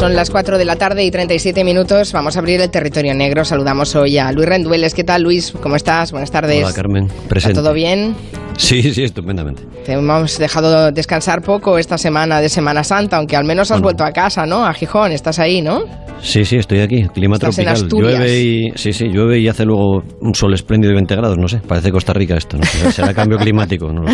Son las 4 de la tarde y 37 minutos. Vamos a abrir el territorio negro. Saludamos hoy a Luis Rendueles. ¿Qué tal, Luis? ¿Cómo estás? Buenas tardes. Hola, Carmen. ¿Está todo bien? Sí, sí, estupendamente. Te hemos dejado descansar poco esta semana de Semana Santa, aunque al menos has vuelto a casa, ¿no? A Gijón. Estás ahí, ¿no? Sí, sí, estoy aquí. Clima tropical. llueve y sí, sí, llueve y hace luego un sol espléndido de 20 grados, no sé. Parece Costa Rica esto, ¿no? Será cambio climático, ¿no?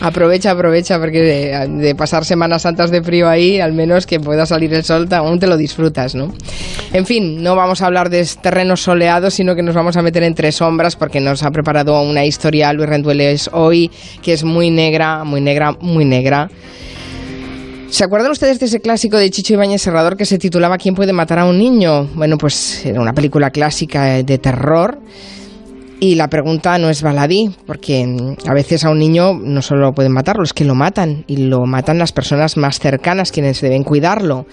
aprovecha, aprovecha porque de, pasar Semanas Santas de frío ahí, al menos que pueda salir el sol, aún te lo disfrutas, ¿no? En fin, no vamos a hablar de terrenos soleados, sino que nos vamos a meter entre sombras porque nos ha preparado una historia Luis Rendueles hoy que es muy negra, muy negra, muy negra. ¿Se acuerdan ustedes de ese clásico de Chicho Ibáñez Serrador que se titulaba ¿Quién puede matar a un niño? Bueno, pues era una película clásica de terror. Y la pregunta no es baladí, porque a veces a un niño no solo pueden matarlo, es que lo matan. Y lo matan las personas más cercanas, quienes deben cuidarlo.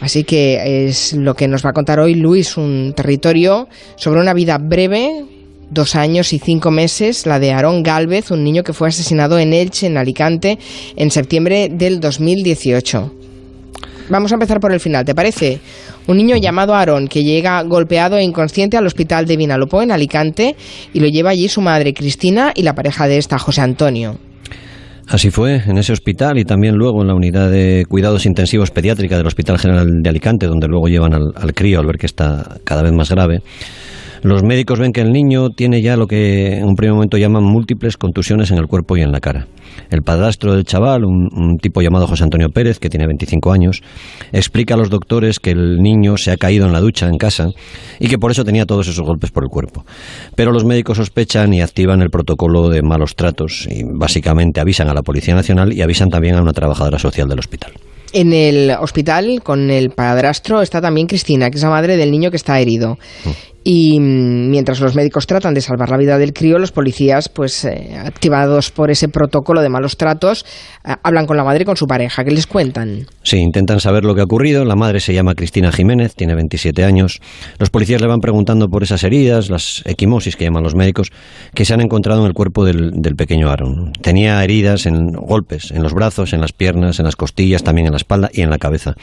Así que es lo que nos va a contar hoy Luis, un territorio sobre una vida breve, dos años y cinco meses, la de Aarón Galvez, un niño que fue asesinado en Elche, en Alicante, en septiembre del 2018. Vamos a empezar por el final, ¿te parece? Un niño llamado Aarón que llega golpeado e inconsciente al hospital de Vinalopó en Alicante y lo lleva allí su madre Cristina y la pareja de esta, José Antonio. Así fue, en ese hospital y también luego en la unidad de cuidados intensivos pediátrica del Hospital General de Alicante, donde luego llevan al crío al ver que está cada vez más grave. Los médicos ven que el niño tiene ya lo que en un primer momento llaman múltiples contusiones en el cuerpo y en la cara. El padrastro del chaval, un, tipo llamado José Antonio Pérez, que tiene 25 años, explica a los doctores que el niño se ha caído en la ducha en casa y que por eso tenía todos esos golpes por el cuerpo. Pero los médicos sospechan y activan el protocolo de malos tratos y básicamente avisan a la Policía Nacional y avisan también a una trabajadora social del hospital. En el hospital, con el padrastro, está también Cristina, que es la madre del niño que está herido. Mm. Y mientras los médicos tratan de salvar la vida del crío, los policías, pues eh, activados por ese protocolo de malos tratos, eh, hablan con la madre y con su pareja. ¿Qué les cuentan? Sí, intentan saber lo que ha ocurrido. La madre se llama Cristina Jiménez, tiene 27 años. Los policías le van preguntando por esas heridas, las equimosis que llaman los médicos, que se han encontrado en el cuerpo del pequeño Aaron. Tenía heridas en golpes, en los brazos, en las piernas, en las costillas, también en la espalda y en la cabeza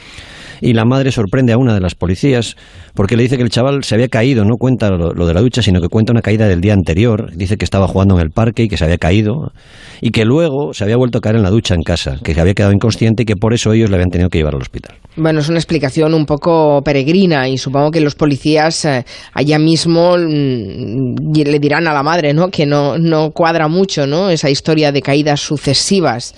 y la madre sorprende a una de las policías porque le dice que el chaval se había caído, no cuenta lo, de la ducha, sino que cuenta una caída del día anterior, dice que estaba jugando en el parque y que se había caído y que luego se había vuelto a caer en la ducha en casa, que se había quedado inconsciente y que por eso ellos le habían tenido que llevar al hospital. Bueno, es una explicación un poco peregrina y supongo que los policías eh, allá mismo mm, le dirán a la madre, ¿no? Que no, no cuadra mucho, ¿no? Esa historia de caídas sucesivas.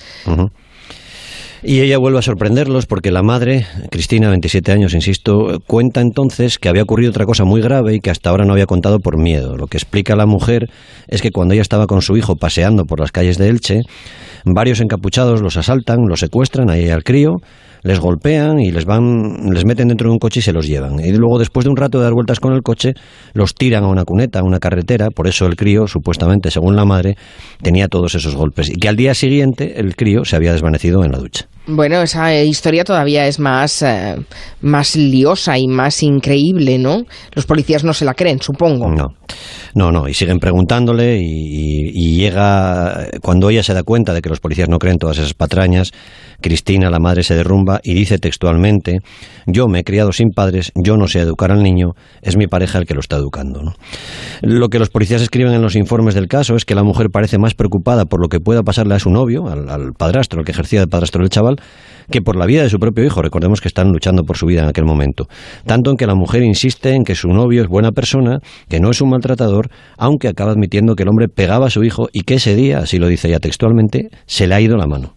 Y ella vuelve a sorprenderlos porque la madre, Cristina, 27 años, insisto, cuenta entonces que había ocurrido otra cosa muy grave y que hasta ahora no había contado por miedo. Lo que explica la mujer es que cuando ella estaba con su hijo paseando por las calles de Elche, varios encapuchados los asaltan, los secuestran ahí al crío, les golpean y les van, les meten dentro de un coche y se los llevan. Y luego, después de un rato de dar vueltas con el coche, los tiran a una cuneta, a una carretera. Por eso el crío, supuestamente, según la madre, tenía todos esos golpes. Y que al día siguiente el crío se había desvanecido en la ducha. Bueno, esa historia todavía es más, eh, más liosa y más increíble, ¿no? Los policías no se la creen, supongo. No, no, no. Y siguen preguntándole y, y llega, cuando ella se da cuenta de que los policías no creen todas esas patrañas, Cristina, la madre, se derrumba y dice textualmente, yo me he criado sin padres, yo no sé educar al niño, es mi pareja el que lo está educando. Lo que los policías escriben en los informes del caso es que la mujer parece más preocupada por lo que pueda pasarle a su novio, al, padrastro, el que ejercía de padrastro del chaval, que por la vida de su propio hijo. Recordemos que están luchando por su vida en aquel momento. Tanto en que la mujer insiste en que su novio es buena persona, que no es un maltratador, aunque acaba admitiendo que el hombre pegaba a su hijo y que ese día, así lo dice ella textualmente, se le ha ido la mano.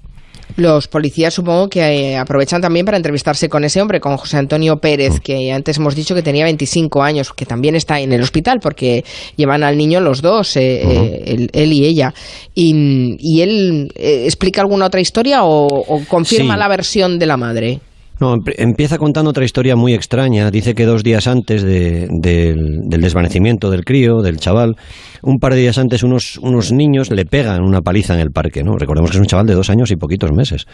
Los policías supongo que eh, aprovechan también para entrevistarse con ese hombre, con José Antonio Pérez, mm. que antes hemos dicho que tenía 25 años, que también está en el hospital porque llevan al niño los dos, eh, eh, él, y ella. ¿Y, él explica alguna otra historia o, confirma la versión de la madre? No, empieza contando otra historia muy extraña. Dice que dos días antes del, desvanecimiento del crío, del chaval, un par de días antes unos, unos niños le pegan una paliza en el parque, ¿no? Recordemos que es un chaval de dos años y poquitos meses.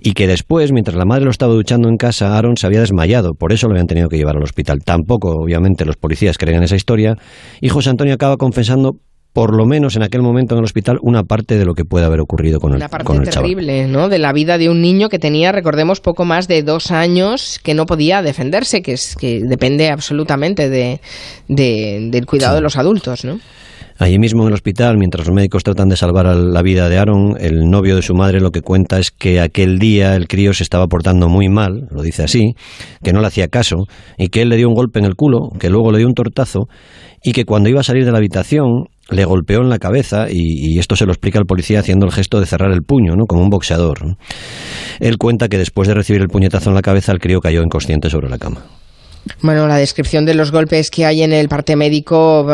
Y que después, mientras la madre lo estaba duchando en casa, Aaron se había desmayado, por eso lo habían tenido que llevar al hospital. Tampoco, obviamente, los policías creen en esa historia. Y José Antonio acaba confesando por lo menos en aquel momento en el hospital, una parte de lo que puede haber ocurrido con el, una parte terrible, ¿no? De la vida de un niño que tenía, recordemos, poco más de dos años, que no podía defenderse, que es que depende absolutamente de, del cuidado de los adultos, ¿no? Allí mismo en el hospital, mientras los médicos tratan de salvar la vida de Aaron, el novio de su madre lo que cuenta es que aquel día el crío se estaba portando muy mal, lo dice así, que no le hacía caso y que él le dio un golpe en el culo, que luego le dio un tortazo y que cuando iba a salir de la habitación le golpeó en la cabeza y, esto se lo explica el policía haciendo el gesto de cerrar el puño, ¿no? como un boxeador. Él cuenta que después de recibir el puñetazo en la cabeza el crío cayó inconsciente sobre la cama. Bueno, la descripción de los golpes que hay en el parte médico,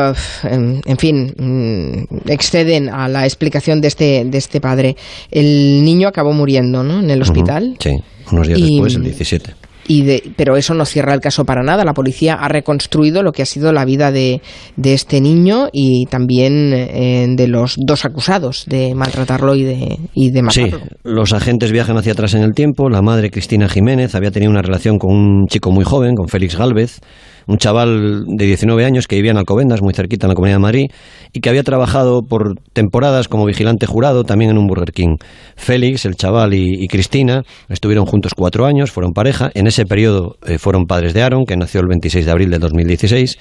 en, fin, mm, exceden a la explicación de este, de este padre. El niño acabó muriendo, ¿no? En el hospital. Sí, unos días después, el 17 pero eso no cierra el caso para nada. La policía ha reconstruido lo que ha sido la vida de, este niño y también eh, de los dos acusados de maltratarlo y de, y de matarlo. Sí, los agentes viajan hacia atrás en el tiempo. La madre, Cristina Jiménez, había tenido una relación con un chico muy joven, con Félix Galvez un chaval de 19 años que vivía en Alcobendas, muy cerquita en la Comunidad de Madrid, y que había trabajado por temporadas como vigilante jurado también en un Burger King. Félix, el chaval, y, Cristina estuvieron juntos cuatro años, fueron pareja. En ese periodo eh, fueron padres de Aaron, que nació el 26 de abril de 2016.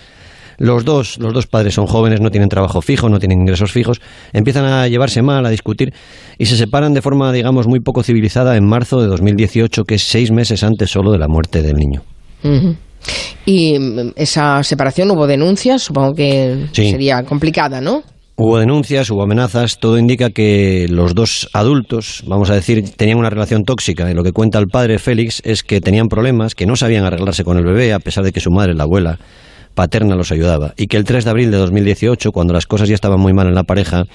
Los dos, los dos padres son jóvenes, no tienen trabajo fijo, no tienen ingresos fijos, empiezan a llevarse mal, a discutir y se separan de forma, digamos, muy poco civilizada en marzo de 2018, que es seis meses antes solo de la muerte del niño. Y mm, esa separación hubo denuncias, supongo que sería complicada, ¿no? Hubo denuncias, hubo amenazas, todo indica que los dos adultos, vamos a decir, tenían una relación tóxica. Y lo que cuenta el padre Félix es que tenían problemas, que no sabían arreglarse con el bebé, a pesar de que su madre, la abuela, paterna los ayudaba. Y que el 3 de abril de 2018, cuando las cosas ya estaban muy mal en la pareja,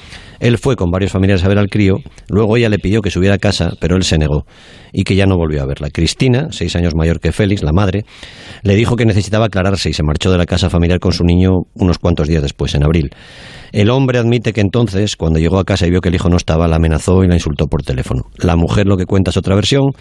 él fue con varios familiares a ver al crío, luego ella le pidió que subiera a casa, pero él se negó y que ya no volvió a verla. Cristina, seis años mayor que Félix, la madre, le dijo que necesitaba aclararse y se marchó de la casa familiar con su niño unos cuantos días después, en abril. El hombre admite que entonces, cuando llegó a casa y vio que el hijo no estaba, la amenazó y la insultó por teléfono. La mujer lo que cuenta es otra versión,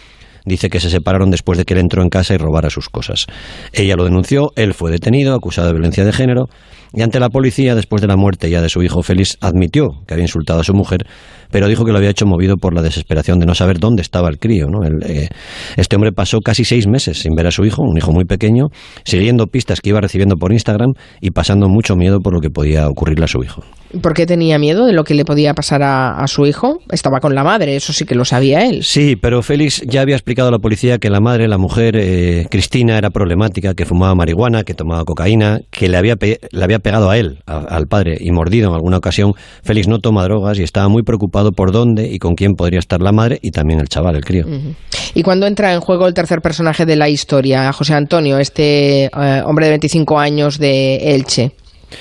Dice que se separaron después de que él entró en casa y robara sus cosas. Ella lo denunció, él fue detenido, acusado de violencia de género, y ante la policía, después de la muerte ya de su hijo Félix, admitió que había insultado a su mujer, pero dijo que lo había hecho movido por la desesperación de no saber dónde estaba el crío. ¿no? Eh, este hombre pasó casi seis meses sin ver a su hijo, un hijo muy pequeño, siguiendo pistas que iba recibiendo por Instagram y pasando mucho miedo por lo que podía ocurrirle a su hijo. ¿Por qué tenía miedo de lo que le podía pasar a, su hijo? Estaba con la madre, eso sí que lo sabía él. Sí, pero Félix ya había explicado a la policía que la madre, la mujer, eh, Cristina, era problemática, que fumaba marihuana, que tomaba cocaína, que le había, le había pegado a él, al padre, y mordido en alguna ocasión. Félix no toma drogas y estaba muy preocupado por dónde y con quién podría estar la madre y también el chaval, el crío. ¿Y cuando entra en juego el tercer personaje de la historia, José Antonio, este eh, hombre de 25 años de Elche?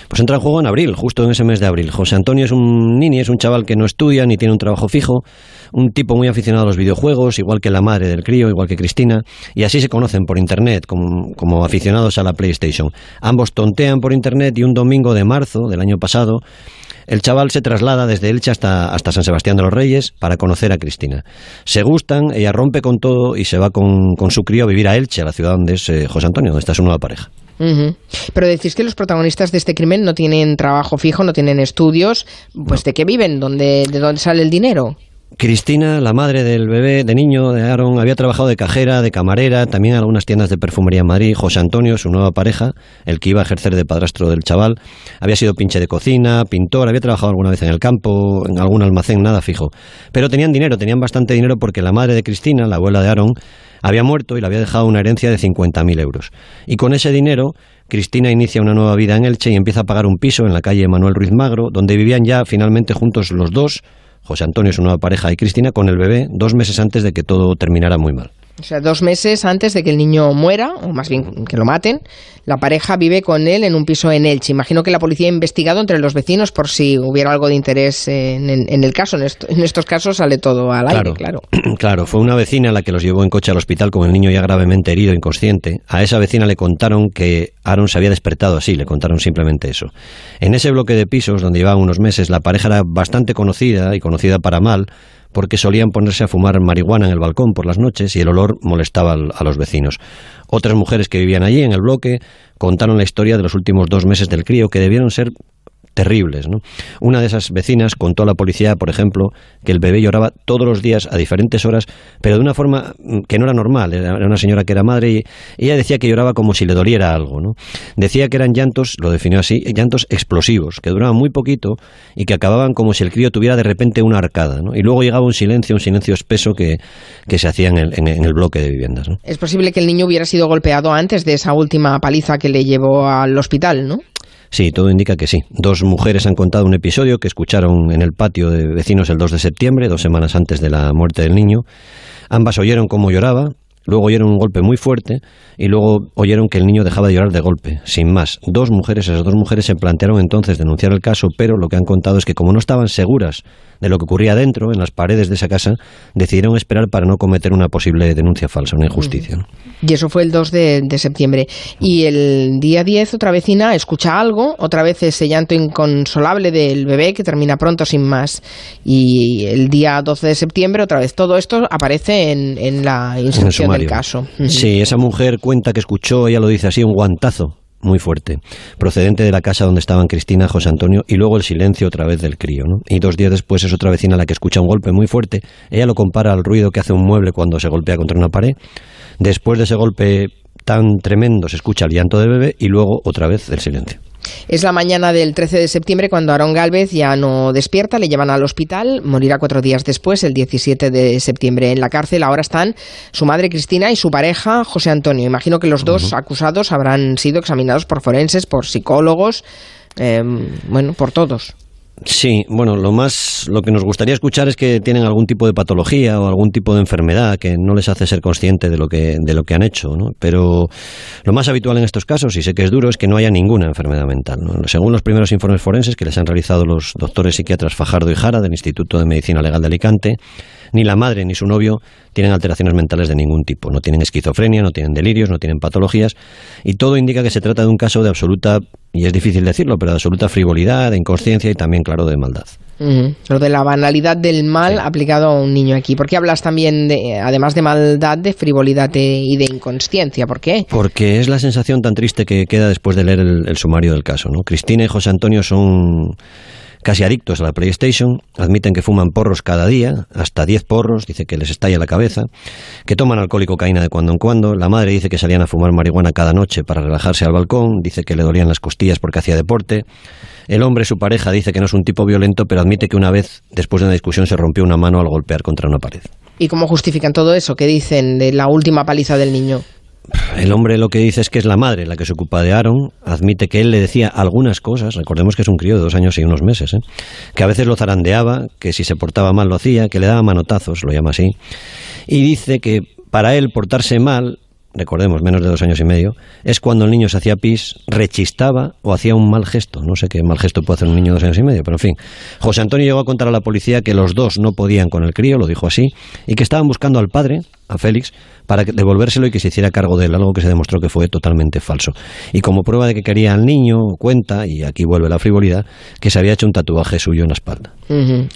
Pues entra en juego en abril, justo en ese mes de abril. José Antonio es un nini, es un chaval que no estudia ni tiene un trabajo fijo, un tipo muy aficionado a los videojuegos, igual que la madre del crío, igual que Cristina, y así se conocen por internet, como, como aficionados a la PlayStation. Ambos tontean por internet y un domingo de marzo del año pasado el chaval se traslada desde Elche hasta, hasta San Sebastián de los Reyes para conocer a Cristina. Se gustan, ella rompe con todo y se va con, su crío a vivir a Elche, a la ciudad donde es eh, José Antonio, donde está su nueva pareja. Pero decís que los protagonistas de este crimen no tienen trabajo fijo, no tienen estudios. Pues ¿de qué viven? ¿Dónde, ¿De dónde sale el dinero? Cristina, la madre del bebé, de niño, de Aaron, había trabajado de cajera, de camarera, también en algunas tiendas de perfumería en Madrid. José Antonio, su nueva pareja, el que iba a ejercer de padrastro del chaval, había sido pinche de cocina, pintor, había trabajado alguna vez en el campo, en algún almacén, nada fijo. Pero tenían dinero, tenían bastante dinero porque la madre de Cristina, la abuela de Aaron, había muerto y le había dejado una herencia de 50.000 euros. Y con ese dinero, Cristina inicia una nueva vida en Elche y empieza a pagar un piso en la calle Manuel Ruiz Magro, donde vivían ya finalmente juntos los dos José Antonio, su nueva pareja, y Cristina con el bebé dos meses antes de que todo terminara muy mal. O sea, dos meses antes de que el niño muera, o más bien que lo maten, la pareja vive con él en un piso en Elche. Imagino que la policía ha investigado entre los vecinos por si hubiera algo de interés en, el caso. En, estos casos sale todo al aire, claro. Claro, fue una vecina la que los llevó en coche al hospital con el niño ya gravemente herido, inconsciente. A esa vecina le contaron que Aaron se había despertado así, le contaron simplemente eso. En ese bloque de pisos donde llevaban unos meses, la pareja era bastante conocida y conocida para mal porque solían ponerse a fumar marihuana en el balcón por las noches y el olor molestaba a los vecinos. Otras mujeres que vivían allí en el bloque contaron la historia de los últimos dos meses del crío, que debieron ser terribles. ¿no? Una de esas vecinas contó a la policía, por ejemplo, que el bebé lloraba todos los días a diferentes horas, pero de una forma mm, que no era normal. Era una señora que era madre y ella decía que lloraba como si le doliera algo. ¿no? Decía que eran llantos, lo definió así, llantos explosivos, que duraban muy poquito y que acababan como si el crío tuviera de repente una arcada. ¿no? Y luego llegaba un silencio, un silencio espeso que, que se hacía en el, en el bloque de viviendas. Es posible que el niño hubiera sido golpeado antes de esa última paliza que le llevó al hospital, ¿no? Sí, todo indica que sí. Dos mujeres han contado un episodio que escucharon en el patio de vecinos el 2 de septiembre, dos semanas antes de la muerte del niño. Ambas oyeron cómo lloraba, luego oyeron un golpe muy fuerte y luego oyeron que el niño dejaba de llorar de golpe, sin más. Dos mujeres, esas dos mujeres se plantearon entonces denunciar el caso, pero lo que han contado es que como no estaban seguras de lo que ocurría dentro, en las paredes de esa casa, decidieron esperar para no cometer una posible denuncia falsa, una injusticia. Y eso fue el 2 de, de, septiembre. Y el día 10 otra vecina escucha algo, otra vez ese llanto inconsolable del bebé que termina pronto sin más. Y el día 12 de septiembre otra vez todo esto aparece en, en la instrucción del caso. Sí, esa mujer cuenta que escuchó, ella lo dice así, un guantazo muy fuerte, procedente de la casa donde estaban Cristina, José Antonio y luego el silencio otra vez del crío. Y dos días después es otra vecina la que escucha un golpe muy fuerte. Ella lo compara al ruido que hace un mueble cuando se golpea contra una pared. Después de ese golpe tan tremendo se escucha el llanto del bebé y luego otra vez el silencio. Es la mañana del 13 de septiembre cuando Aaron Galvez ya no despierta, le llevan al hospital, morirá cuatro días después, el 17 de septiembre. En la cárcel ahora están su madre Cristina y su pareja José Antonio. Imagino que los dos acusados habrán sido examinados por forenses, por psicólogos, eh, bueno, por todos. Sí, bueno, lo más, lo que nos gustaría escuchar es que tienen algún tipo de patología o algún tipo de enfermedad que no les hace ser consciente de lo que, de lo que han hecho, ¿no? Pero lo más habitual en estos casos, y sé que es duro, es que no haya ninguna enfermedad mental. ¿no? Según los primeros informes forenses que les han realizado los doctores psiquiatras Fajardo y Jara del Instituto de Medicina Legal de Alicante, ni la madre ni su novio tienen alteraciones mentales de ningún tipo. No tienen esquizofrenia, no tienen delirios, no tienen patologías. Y todo indica que se trata de un caso de absoluta, y es difícil decirlo, pero de absoluta frivolidad, de inconsciencia y también, claro, de maldad. Lo de la banalidad del mal sí. aplicado a un niño aquí. ¿Por qué hablas también, de, además de maldad, de frivolidad de, y de inconsciencia? ¿Por qué? Porque es la sensación tan triste que queda después de leer el, el sumario del caso. ¿no? Cristina y José Antonio son casi adictos a la PlayStation, admiten que fuman porros cada día, hasta 10 porros, dice que les estalla la cabeza, que toman alcohol y cocaína de cuando en cuando, la madre dice que salían a fumar marihuana cada noche para relajarse al balcón, dice que le dolían las costillas porque hacía deporte, el hombre, su pareja, dice que no es un tipo violento, pero admite que una vez, después de una discusión, se rompió una mano al golpear contra una pared. ¿Y cómo justifican todo eso? ¿Qué dicen de la última paliza del niño? El hombre lo que dice es que es la madre la que se ocupa de Aaron, admite que él le decía algunas cosas, recordemos que es un crío de dos años y unos meses, ¿eh? que a veces lo zarandeaba, que si se portaba mal lo hacía, que le daba manotazos, lo llama así, y dice que para él portarse mal, recordemos menos de dos años y medio, es cuando el niño se hacía pis, rechistaba o hacía un mal gesto, no sé qué mal gesto puede hacer un niño de dos años y medio, pero en fin. José Antonio llegó a contar a la policía que los dos no podían con el crío, lo dijo así, y que estaban buscando al padre, a Félix, para devolvérselo y que se hiciera cargo de él, algo que se demostró que fue totalmente falso. Y como prueba de que quería al niño, cuenta, y aquí vuelve la frivolidad, que se había hecho un tatuaje suyo en la espalda.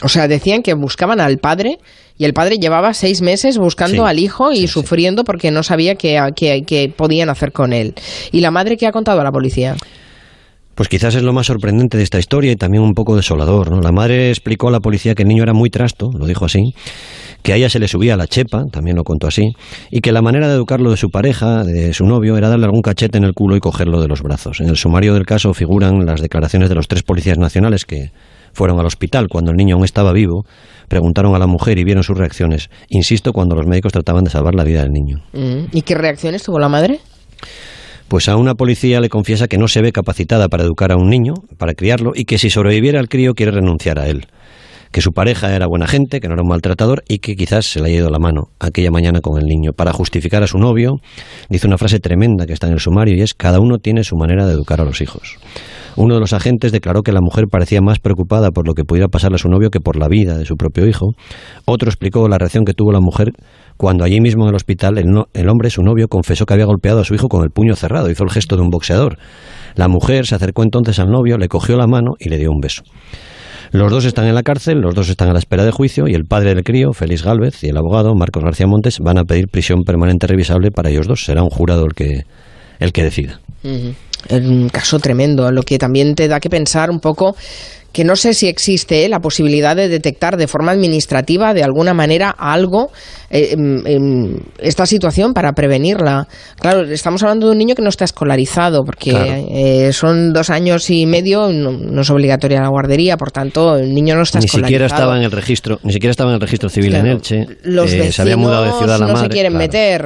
O sea, decían que buscaban al padre y el padre llevaba seis meses buscando sí, al hijo y sí, sufriendo sí. porque no sabía qué, qué, qué podían hacer con él. ¿Y la madre qué ha contado a la policía? Pues quizás es lo más sorprendente de esta historia y también un poco desolador. ¿no? La madre explicó a la policía que el niño era muy trasto, lo dijo así, que a ella se le subía la chepa, también lo contó así, y que la manera de educarlo de su pareja, de su novio, era darle algún cachete en el culo y cogerlo de los brazos. En el sumario del caso figuran las declaraciones de los tres policías nacionales que fueron al hospital cuando el niño aún estaba vivo, preguntaron a la mujer y vieron sus reacciones. Insisto, cuando los médicos trataban de salvar la vida del niño. Mm. ¿Y qué reacciones tuvo la madre? Pues a una policía le confiesa que no se ve capacitada para educar a un niño, para criarlo, y que si sobreviviera al crío quiere renunciar a él. Que su pareja era buena gente, que no era un maltratador y que quizás se le haya ido la mano aquella mañana con el niño. Para justificar a su novio, dice una frase tremenda que está en el sumario y es: cada uno tiene su manera de educar a los hijos. Uno de los agentes declaró que la mujer parecía más preocupada por lo que pudiera pasarle a su novio que por la vida de su propio hijo. Otro explicó la reacción que tuvo la mujer cuando allí mismo en el hospital el, hombre, su novio, confesó que había golpeado a su hijo con el puño cerrado, hizo el gesto de un boxeador. La mujer se acercó entonces al novio, le cogió la mano y le dio un beso. Los dos están en la cárcel, los dos están a la espera de juicio y el padre del crío, Félix Gálvez, y el abogado, Marcos García Montes, van a pedir prisión permanente revisable para ellos dos. Será un jurado el que, el que decida. Un caso tremendo, lo que también te da que pensar un poco que no sé si existe ¿eh? la posibilidad de detectar de forma administrativa de alguna manera algo eh, esta situación para prevenirla. Claro, estamos hablando de un niño que no está escolarizado porque eh, son dos años y medio, no, es obligatoria la guardería, por tanto el niño no está ni escolarizado. Siquiera estaba en el registro, ni siquiera estaba en el registro civil en Elche. Los se había mudado de ciudad a la no se quieren meter.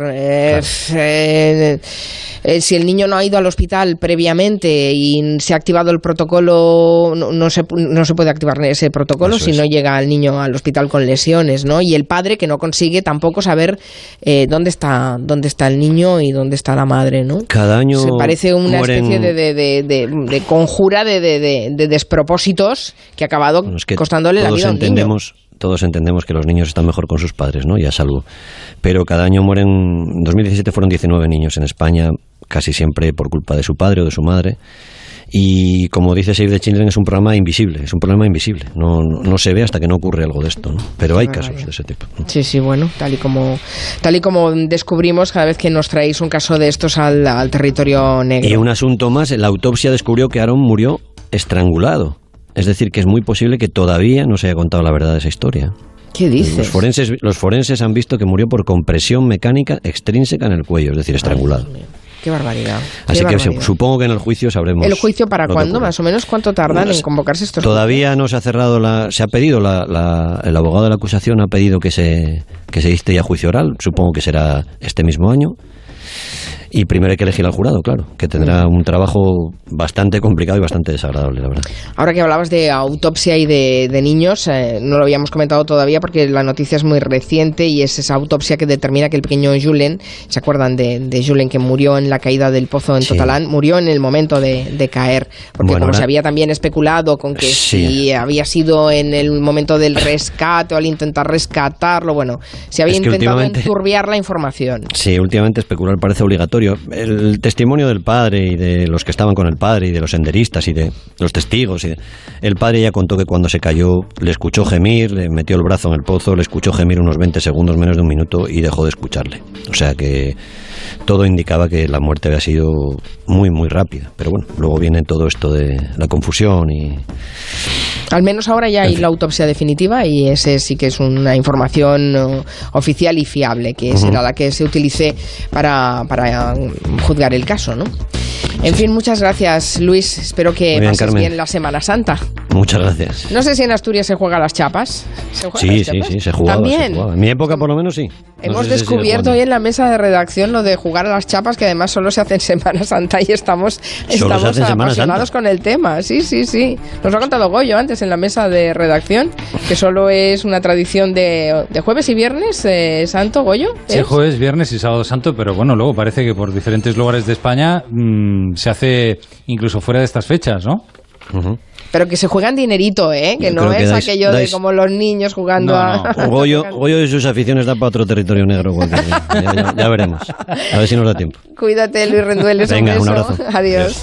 si el niño no ha ido al hospital previamente y se ha activado el protocolo, no, se, no se puede activar ese protocolo si no llega el niño al hospital con lesiones, ¿no? Y el padre que no consigue tampoco saber eh, dónde está dónde está el niño y dónde está la madre, ¿no? Cada año se parece una especie de, de, de, conjura de, despropósitos que ha acabado costándole la vida a un entendemos, Todos entendemos que los niños están mejor con sus padres, ¿no? Y a salud. Pero cada año mueren. En 2017 fueron 19 niños en España, casi siempre por culpa de su padre o de su madre. Y como dice Save the Children, es un programa invisible, es un problema invisible. No, no, se ve hasta que no ocurre algo de esto, ¿no? Pero hay casos de ese tipo. Sí, sí, bueno, tal y como, tal y como descubrimos cada vez que nos traéis un caso de estos al, al territorio negro. Y un asunto más, la autopsia descubrió que Aaron murió estrangulado. Es decir, que es muy posible que todavía no se haya contado la verdad de esa historia. ¿Qué dices? Los forenses, los forenses han visto que murió por compresión mecánica extrínseca en el cuello, es decir, estrangulado. Qué barbaridad. Así que supongo que en el juicio sabremos. ¿El juicio para cuándo? Más o menos cuánto tardan en convocarse estos Todavía no se ha cerrado la. Se ha pedido, la, el abogado de la acusación ha pedido que se, que se diste ya juicio oral. Supongo que será este mismo año. Y primero hay que elegir al jurado, claro, que tendrá un trabajo bastante complicado y bastante desagradable, la verdad. Ahora que hablabas de autopsia y de, niños, eh, no lo habíamos comentado todavía porque la noticia es muy reciente y es esa autopsia que determina que el pequeño Julen, ¿se acuerdan de, Julen que murió en la caída del pozo en Totalán? Murió en el momento de, caer, porque como se había también especulado con que si había sido en el momento del rescate o al intentar rescatarlo, bueno, se había intentado enturbiar la información. Sí, últimamente especular parece obligatorio el testimonio del padre y de los que estaban con el padre y de los senderistas y de los testigos. Y el padre ya contó que cuando se cayó le escuchó gemir, le metió el brazo en el pozo, le escuchó gemir unos 20 segundos, menos de un minuto y dejó de escucharle. O sea que todo indicaba que la muerte había sido muy, muy rápida. Pero bueno, luego viene todo esto de la confusión y... Al menos ahora ya hay la autopsia definitiva y ese sí que es una información uh, oficial y fiable, que será la que se utilice para, para juzgar el caso, ¿no? En fin, muchas gracias, Luis. Espero que pases bien la Semana Santa. Muchas gracias. No sé si en Asturias se juega las chapas. sí, sí, sí, se jugaba. También. En mi época, por lo menos, sí. Hemos descubierto hoy en la mesa de redacción lo de jugar a las chapas, que además solo se hace en Semana Santa y estamos, estamos apasionados con el tema. Sí, sí, sí. Nos lo ha contado Goyo antes en la mesa de redacción, que solo es una tradición de, jueves y viernes eh, santo, Goyo. Sí, jueves, viernes y sábado santo, pero bueno, luego parece que por diferentes lugares de España mm, se hace incluso fuera de estas fechas, ¿no? Pero que se juegan dinerito, ¿eh? Que no es aquello de como los niños jugando a... Goyo, Goyo y sus aficiones da para otro territorio negro. Ya, veremos. A ver si nos da tiempo. Cuídate, Luis Rendueles. Venga, un, abrazo. Adiós.